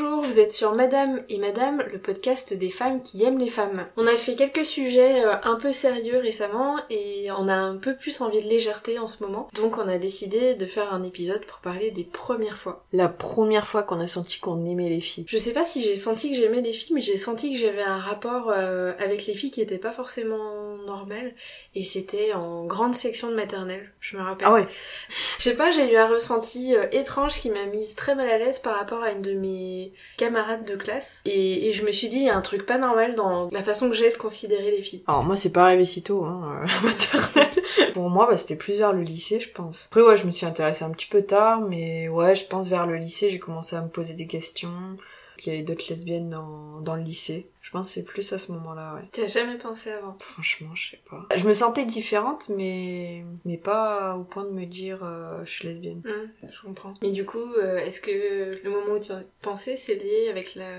Bonjour, vous êtes sur Madame et Madame, le podcast des femmes qui aiment les femmes. On a fait quelques sujets euh, un peu sérieux récemment et on a un peu plus envie de légèreté en ce moment. Donc on a décidé de faire un épisode pour parler des premières fois. La première fois qu'on a senti qu'on aimait les filles. Je sais pas si j'ai senti que j'aimais les filles, mais j'ai senti que j'avais un rapport euh, avec les filles qui était pas forcément normal. Et c'était en grande section de maternelle, je me rappelle. Ah ouais Je sais pas, j'ai eu un ressenti euh, étrange qui m'a mise très mal à l'aise par rapport à une de mes camarades de classe. Et, je me suis dit, il y a un truc pas normal dans la façon que j'ai de considérer les filles. Alors moi c'est pas arrivé si tôt, hein, maternelle. Pour moi bah, c'était plus vers le lycée je pense. Après ouais je me suis intéressée un petit peu tard, mais ouais je pense vers le lycée j'ai commencé à me poser des questions. qu'il y avait d'autres lesbiennes dans, dans le lycée. Je pense que c'est plus à ce moment-là, ouais. T'as jamais pensé avant? Franchement, je sais pas. Je me sentais différente, mais mais pas au point de me dire euh, je suis lesbienne. Hum, je comprends. Mais du coup, euh, est-ce que le moment où tu as pensé, c'est lié avec la,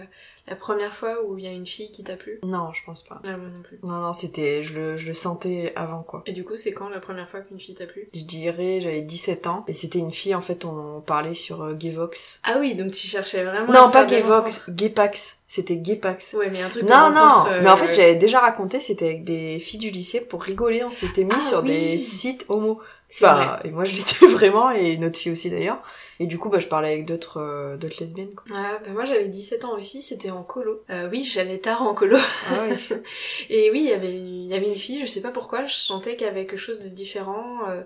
la première fois où il y a une fille qui t'a plu Non, je pense pas. Ah, moi non plus. Non, non, c'était, je le, je le sentais avant, quoi. Et du coup, c'est quand la première fois qu'une fille t'a plu Je dirais, j'avais 17 ans, et c'était une fille, en fait, on parlait sur euh, Gayvox. Ah oui, donc tu cherchais vraiment. Non, pas Gayvox, Gaypax. C'était Gaypax. Ouais, mais un truc Non, non, euh, mais en fait, j'avais déjà raconté, c'était avec des filles du lycée, pour rigoler, on s'était mis Ah sur oui. des sites homo. Bah, et moi, je l'étais vraiment, et une autre fille aussi, d'ailleurs. Et du coup, bah, je parlais avec d'autres, euh, d'autres lesbiennes, quoi. Ah, bah moi j'avais 17 ans aussi, c'était en colo. Euh, oui, j'allais tard en colo. Ah ouais. Et oui, il y avait, il y avait une fille, je sais pas pourquoi, je sentais qu'il y avait quelque chose de différent. euh,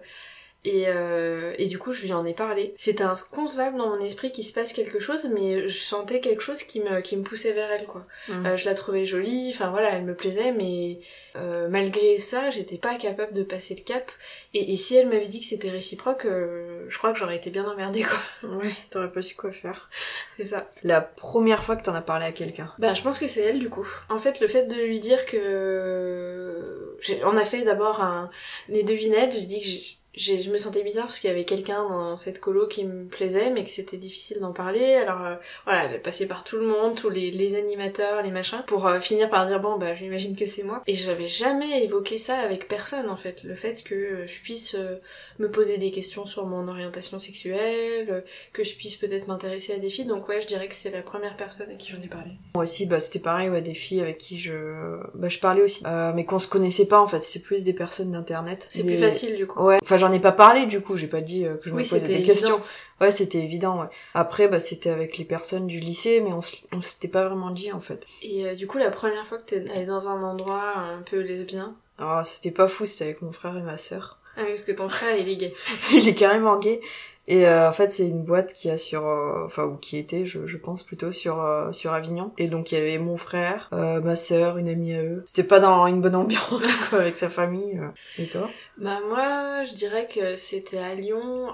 et, euh, et du coup, je lui en ai parlé. C'était inconcevable dans mon esprit qu'il se passe quelque chose, mais je sentais quelque chose qui me, qui me poussait vers elle, quoi. Mm. Euh, je la trouvais jolie, enfin voilà, elle me plaisait, mais euh, malgré ça, j'étais pas capable de passer le cap. Et, et si elle m'avait dit que c'était réciproque, euh, je crois que j'aurais été bien emmerdée, quoi. Ouais, t'aurais pas su quoi faire. C'est ça. La première fois que t'en as parlé à quelqu'un. Bah, je pense que c'est elle du coup. En fait, le fait de lui dire que. On a fait d'abord un... les devinettes, j'ai dit que je me sentais bizarre parce qu'il y avait quelqu'un dans cette colo qui me plaisait, mais que c'était difficile d'en parler. Alors euh, voilà, elle passée par tout le monde, tous les, les animateurs, les machins, pour euh, finir par dire bon, bah j'imagine que c'est moi. Et j'avais jamais évoqué ça avec personne en fait. Le fait que je puisse euh, me poser des questions sur mon orientation sexuelle, que je puisse peut-être m'intéresser à des filles. Donc ouais, je dirais que c'est la première personne à qui j'en ai parlé. Moi aussi, bah, c'était pareil, ouais, des filles avec qui je, bah, je parlais aussi, mais qu'on se connaissait pas, en fait. C'est plus des personnes d'internet. C'est plus facile du coup. Ouais. Enfin, j'en ai pas parlé, du coup, j'ai pas dit euh, que je Oui, me posais des évident. questions. Ouais, c'était évident, ouais. Après, bah, c'était avec les personnes du lycée, mais on, s'était pas vraiment dit, en fait. Et euh, du coup, la première fois que t'es allé dans un endroit un peu lesbien, Alors, c'était pas fou, c'était avec mon frère et ma sœur. ah oui, parce que ton frère il est gay. Il est carrément gay. Et euh, en fait, c'est une boîte qui a sur, euh, enfin ou qui était, je, je pense plutôt sur euh, sur Avignon. Et donc il y avait mon frère, euh, ma sœur, une amie à eux. C'était pas dans une bonne ambiance quoi, avec sa famille. euh. Et toi? Bah moi, je dirais que c'était à Lyon,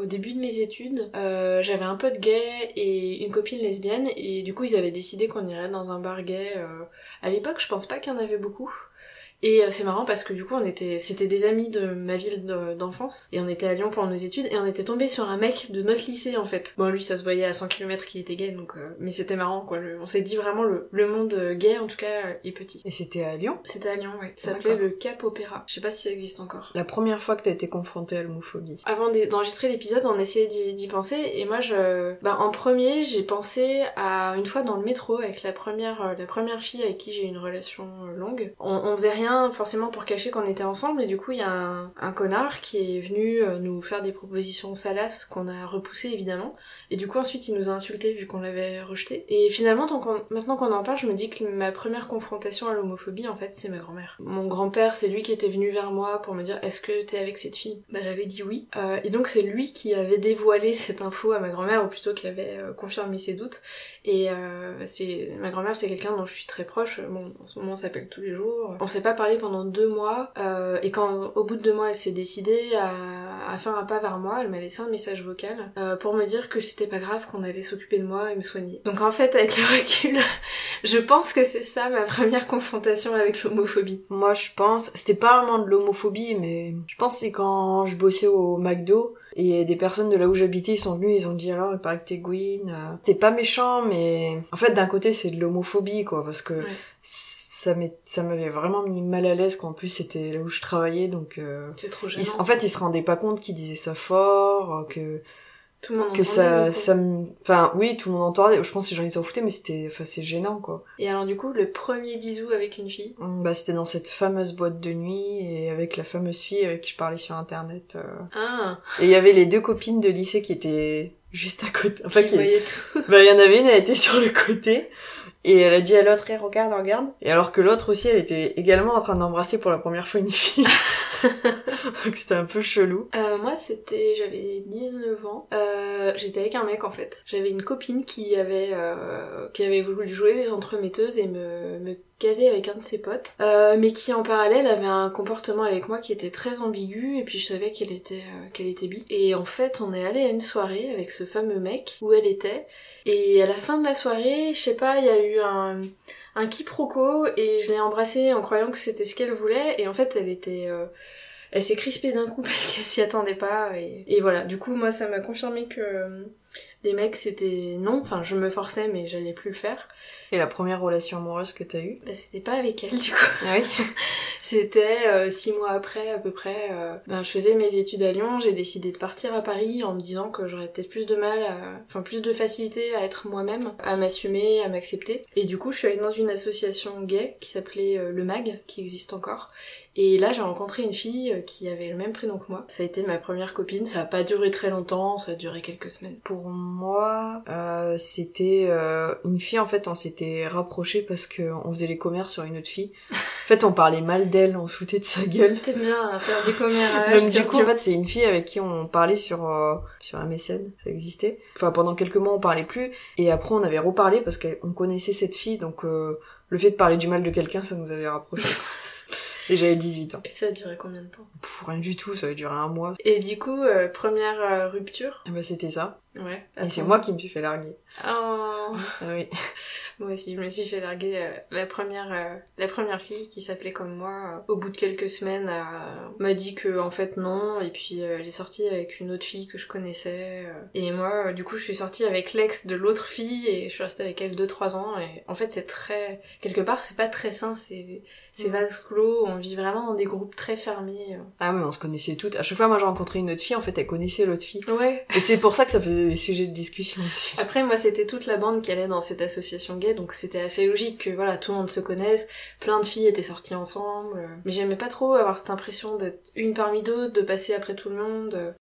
au début de mes études. J'avais un pote gay et une copine lesbienne, et du coup ils avaient décidé qu'on irait dans un bar gay. À l'époque, je pense pas qu'il y en avait beaucoup. Et euh, c'est marrant parce que du coup on était, c'était des amis de ma ville de- d'enfance et on était à Lyon pour nos études et on était tombé sur un mec de notre lycée en fait. Bon lui ça se voyait à 100 km qu'il était gay donc euh, mais c'était marrant quoi. Le- on s'est dit vraiment le, le monde euh, gay en tout cas euh, est petit. Et c'était à Lyon? C'était à Lyon ouais. Ça s'appelait le Cap Opéra. Je sais pas si ça existe encore. La première fois que t'as été confrontée à l'homophobie. Avant d'e- d'enregistrer l'épisode, on essayait d'y d'y penser et moi je bah en premier, j'ai pensé à une fois dans le métro avec la première la première fille avec qui j'ai eu une relation longue. On, on faisait rien forcément pour cacher qu'on était ensemble et du coup, il y a un, connard qui est venu euh, nous faire des propositions salaces qu'on a repoussées évidemment et du coup ensuite il nous a insultés vu qu'on l'avait rejeté. Et finalement tant maintenant qu'on en parle, je me dis que ma première confrontation à l'homophobie en fait, c'est ma grand-mère. Mon grand-père, c'est lui qui était venu vers moi pour me dire "Est-ce que t'es avec cette fille? Bah j'avais dit oui. Euh, et donc c'est lui qui avait dévoilé cette info à ma grand-mère ou plutôt qui avait euh, confirmé ses doutes. Et c'est ma grand-mère, c'est quelqu'un dont je suis très proche. Bon, en ce moment, on s'appelle tous les jours. On s'est pas parlé pendant deux mois. euh, et quand, au bout de deux mois, elle s'est décidée à, à faire un pas vers moi, elle m'a laissé un message vocal euh, pour me dire que c'était pas grave, qu'on allait s'occuper de moi et me soigner. Donc en fait, avec le recul, je pense que c'est ça ma première confrontation avec l'homophobie. Moi, je pense, c'était pas vraiment de l'homophobie, mais je pense c'est quand je bossais au McDo et des personnes de là où j'habitais, ils sont venus, ils ont dit alors, il paraît que t'es Gwyn. euh. C'est pas méchant, mais en fait, d'un côté, c'est de l'homophobie, quoi, parce que Ouais. Ça m'avait vraiment mis mal à l'aise qu'en plus c'était là où je travaillais, donc. euh, C'est trop gênant. en fait, ils se rendaient pas compte qu'ils disaient ça fort, euh, que Tout le monde que entendait, ça, me... Enfin, oui, tout le monde entendait. Je pense que les gens ils s'en foutaient, mais c'était, enfin, c'est gênant, quoi. Et alors du coup, le premier bisou avec une fille? Hum, Bah, c'était dans cette fameuse boîte de nuit et avec la fameuse fille avec qui je parlais sur internet. euh. Ah, Et il y avait les deux copines de lycée qui étaient juste à côté. Enfin, qui qui... tout. Bah, il y en avait une, elle était sur le côté. Et elle a dit à l'autre, Eh, regarde, regarde. Et alors que l'autre aussi, elle était également en train d'embrasser pour la première fois une fille. Donc c'était un peu chelou. Euh, moi, c'était, j'avais 19 ans. Euh, j'étais avec un mec en fait. J'avais une copine qui avait, euh, qui avait voulu jouer les entremetteuses et me, me caser avec un de ses potes, euh, mais qui en parallèle avait un comportement avec moi qui était très ambigu et puis je savais qu'elle était, euh, qu'elle était bi. Et en fait, on est allé à une soirée avec ce fameux mec où elle était. Et à la fin de la soirée, je sais pas, il y a eu un, un quiproquo et je l'ai embrassée en croyant que c'était ce qu'elle voulait et en fait elle était euh, elle s'est crispée d'un coup parce qu'elle s'y attendait pas et, et voilà du coup moi ça m'a confirmé que les mecs c'était non. Enfin je me forçais mais j'allais plus le faire. Et la première relation amoureuse que t'as eue? Bah c'était pas avec elle du coup. Ah oui. C'était euh, six mois après à peu près euh, ben, je faisais mes études à Lyon. J'ai décidé de partir à Paris en me disant que j'aurais peut-être plus de mal à... enfin plus de facilité à être moi-même à m'assumer à m'accepter. Et du coup je suis allée dans une association gay qui s'appelait euh, le MAG qui existe encore et là j'ai rencontré une fille euh, qui avait le même prénom que moi ça a été ma première copine ça a pas duré très longtemps ça a duré quelques semaines Pour moi, euh, c'était euh, une fille, en fait, on s'était rapprochés parce que on faisait les commères sur une autre fille. En fait, on parlait mal d'elle, on foutait de sa gueule. T'aimes bien faire commérage Donc, du coup, en fait, c'est une fille avec qui on parlait sur euh, sur un mécène, ça existait. Enfin, pendant quelques mois, on parlait plus, et après, on avait reparlé parce qu'on connaissait cette fille, donc euh, le fait de parler du mal de quelqu'un, ça nous avait rapprochés. et j'avais 18 ans. Et ça a duré combien de temps? Pff, rien du tout, ça avait duré un mois. Et du coup, euh, première euh, rupture? Bah, c'était ça. Ouais. Et c'est moi qui me suis fait larguer. Oh. Ah oui. Moi aussi, je me suis fait larguer euh, la première euh, la première fille qui s'appelait comme moi. euh, au bout de quelques semaines, m'a dit que en fait non. Et puis elle est sortie avec une autre fille que je connaissais. et moi, du coup, je suis sortie avec l'ex de l'autre fille et je suis restée avec elle 2-3 ans. Et en fait, c'est très quelque part, c'est pas très sain. C'est c'est Mm. vase clos. On vit vraiment dans des groupes très fermés. Ah mais on se connaissait toutes. À chaque fois, moi, j'ai rencontré une autre fille, en fait, elle connaissait l'autre fille. Ouais. Et c'est pour ça que ça faisait des sujets de discussion aussi. Après, moi, c'était toute la bande qui allait dans cette association gay, donc c'était assez logique que voilà, tout le monde se connaisse, plein de filles étaient sorties ensemble. euh. Mais j'aimais pas trop avoir cette impression d'être une parmi d'autres, de passer après tout le monde. euh.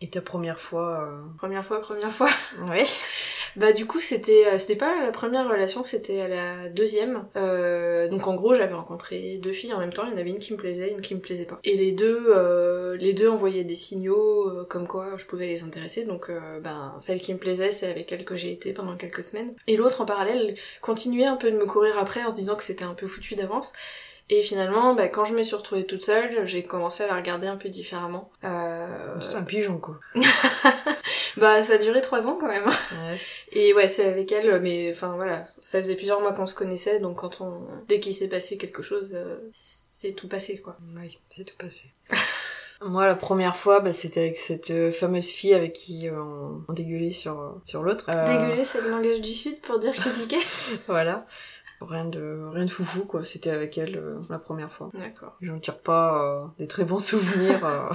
Et ta première fois... Première fois, première fois. Euh... Bah du coup, c'était euh, c'était pas la première relation, c'était la deuxième. Euh, donc en gros, j'avais rencontré deux filles en même temps. Il y en avait une qui me plaisait, une qui me plaisait pas. Et les deux, euh, les deux envoyaient des signaux comme quoi je pouvais les intéresser. Donc ben celle qui me plaisait, c'est avec elle que j'ai été pendant quelques semaines. Et l'autre en parallèle continuait un peu de me courir après en se disant que c'était un peu foutu d'avance. Et finalement, bah, quand je me suis retrouvée toute seule, j'ai commencé à la regarder un peu différemment. Euh... C'est un pigeon, quoi. bah ça a duré trois ans quand même. Ouais. Et ouais, c'est avec elle, mais enfin voilà, ça faisait plusieurs mois qu'on se connaissait, donc quand on, dès qu'il s'est passé quelque chose, euh, c'est tout passé quoi. Oui, c'est tout passé. Moi, la première fois, bah, c'était avec cette euh, fameuse fille avec qui euh, on, on dégueulait sur, euh, sur l'autre. Dégueuler, c'est le langage du sud pour dire critiquer. Voilà. Rien de, rien de foufou, quoi. C'était avec elle euh, la première fois. D'accord. J'en tire pas euh, des très bons souvenirs. euh.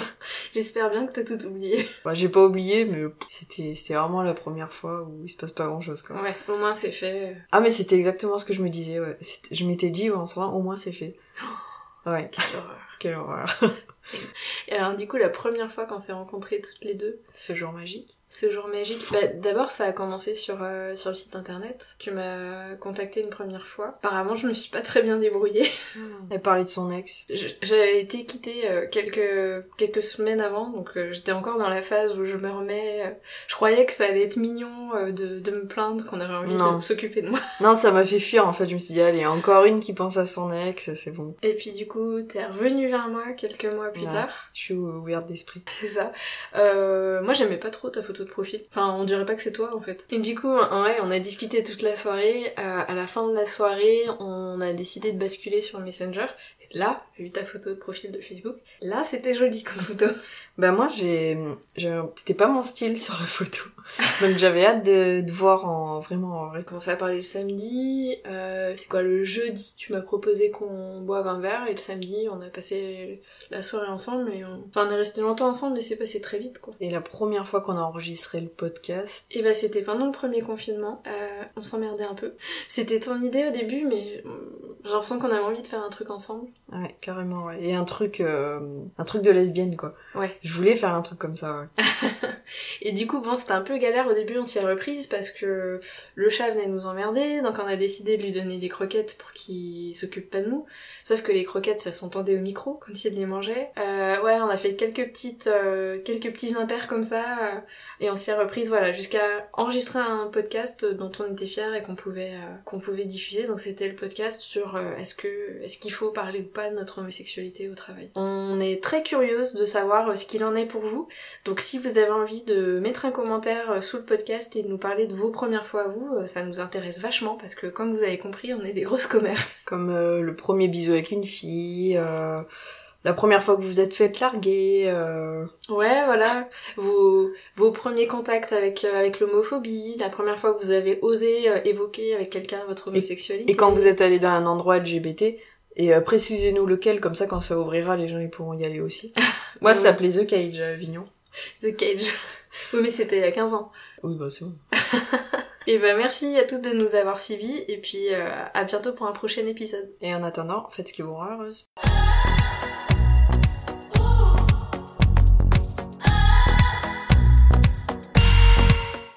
J'espère bien que t'as tout oublié. Bah, j'ai pas oublié, mais c'était, c'était vraiment la première fois où il se passe pas grand chose, quoi. Ouais, au moins c'est fait. Ah, mais c'était exactement ce que je me disais, ouais. Je m'étais dit, ouais, en moment, au moins c'est fait. Ouais, Quelle horreur. quelle horreur. Et alors du coup, la première fois qu'on s'est rencontrés toutes les deux, Ce jour magique? Ce jour magique, bah d'abord ça a commencé sur, euh, sur le site internet. Tu m'as contacté une première fois. Apparemment, je me suis pas très bien débrouillée. Elle parlait de son ex. J'avais été quittée euh, quelques, quelques semaines avant, donc euh, j'étais encore dans la phase où je me remets. je croyais que ça allait être mignon de, de me plaindre, qu'on aurait envie Non. de s'occuper de moi. Non, ça m'a fait fuir, en fait. Je me suis dit, allez, encore une qui pense à son ex, c'est bon. Et puis du coup, t'es revenu vers moi quelques mois plus tard. Je suis ouverte d'esprit. C'est ça. Moi, j'aimais pas trop ta photo de profil. Enfin, on dirait pas que c'est toi, en fait. Et du coup, ouais, on a discuté toute la soirée. Euh, à la fin de la soirée, on a décidé de basculer sur Messenger. Et là, j'ai vu ta photo de profil de Facebook, là c'était joli comme photo. Bah moi j'ai, j'ai- c'était pas mon style sur la photo, donc j'avais hâte de, de voir en vraiment en vrai. On a commencé à parler le samedi, euh, c'est quoi le jeudi Tu m'as proposé qu'on boive un verre et le samedi on a passé la soirée ensemble et on... Enfin on est resté longtemps ensemble mais c'est passé très vite quoi. Et la première fois qu'on a enregistré le podcast, Et bah c'était pendant le premier confinement, euh, on s'emmerdait un peu. C'était ton idée au début mais j'ai l'impression qu'on avait envie de faire un truc ensemble. ouais carrément ouais. Et un truc, euh, un truc de lesbienne quoi. Ouais. Je voulais faire un truc comme ça. Ouais. Et du coup, bon, c'était un peu galère au début, on s'y est reprise parce que le chat venait nous emmerder, donc on a décidé de lui donner des croquettes pour qu'il s'occupe pas de nous. Sauf que les croquettes, ça s'entendait au micro quand il les mangeait. Euh, ouais, on a fait quelques petites, euh, quelques petits impairs comme ça, euh, et on s'y est reprise, voilà, jusqu'à enregistrer un podcast dont on était fiers et qu'on pouvait, qu'on pouvait diffuser. Donc c'était le podcast sur est-ce que, est-ce qu'il faut parler ou pas de notre homosexualité au travail. On est très curieuse de savoir ce qu'il en est pour vous. Donc si vous avez envie de mettre un commentaire euh, sous le podcast et de nous parler de vos premières fois à vous, euh, ça nous intéresse vachement parce que comme vous avez compris, on est des grosses commères. Comme euh, le premier bisou avec une fille, euh, la première fois que vous vous êtes fait larguer. euh, Ouais, voilà. Vos, vos premiers contacts avec, avec l'homophobie, la première fois que vous avez osé évoquer avec quelqu'un votre homosexualité. Et quand vous êtes allé dans un endroit LGBT, et euh, précisez-nous lequel, comme ça quand ça ouvrira, les gens ils pourront y aller aussi. Moi ça s'appelait The Cage à Avignon. The Cage. oui, mais c'était il y a 15 ans. Oui bah c'est bon. Et ben merci à tous de nous avoir suivis et puis euh, à bientôt pour un prochain épisode. Et en attendant, faites ce qui vous rend heureuse.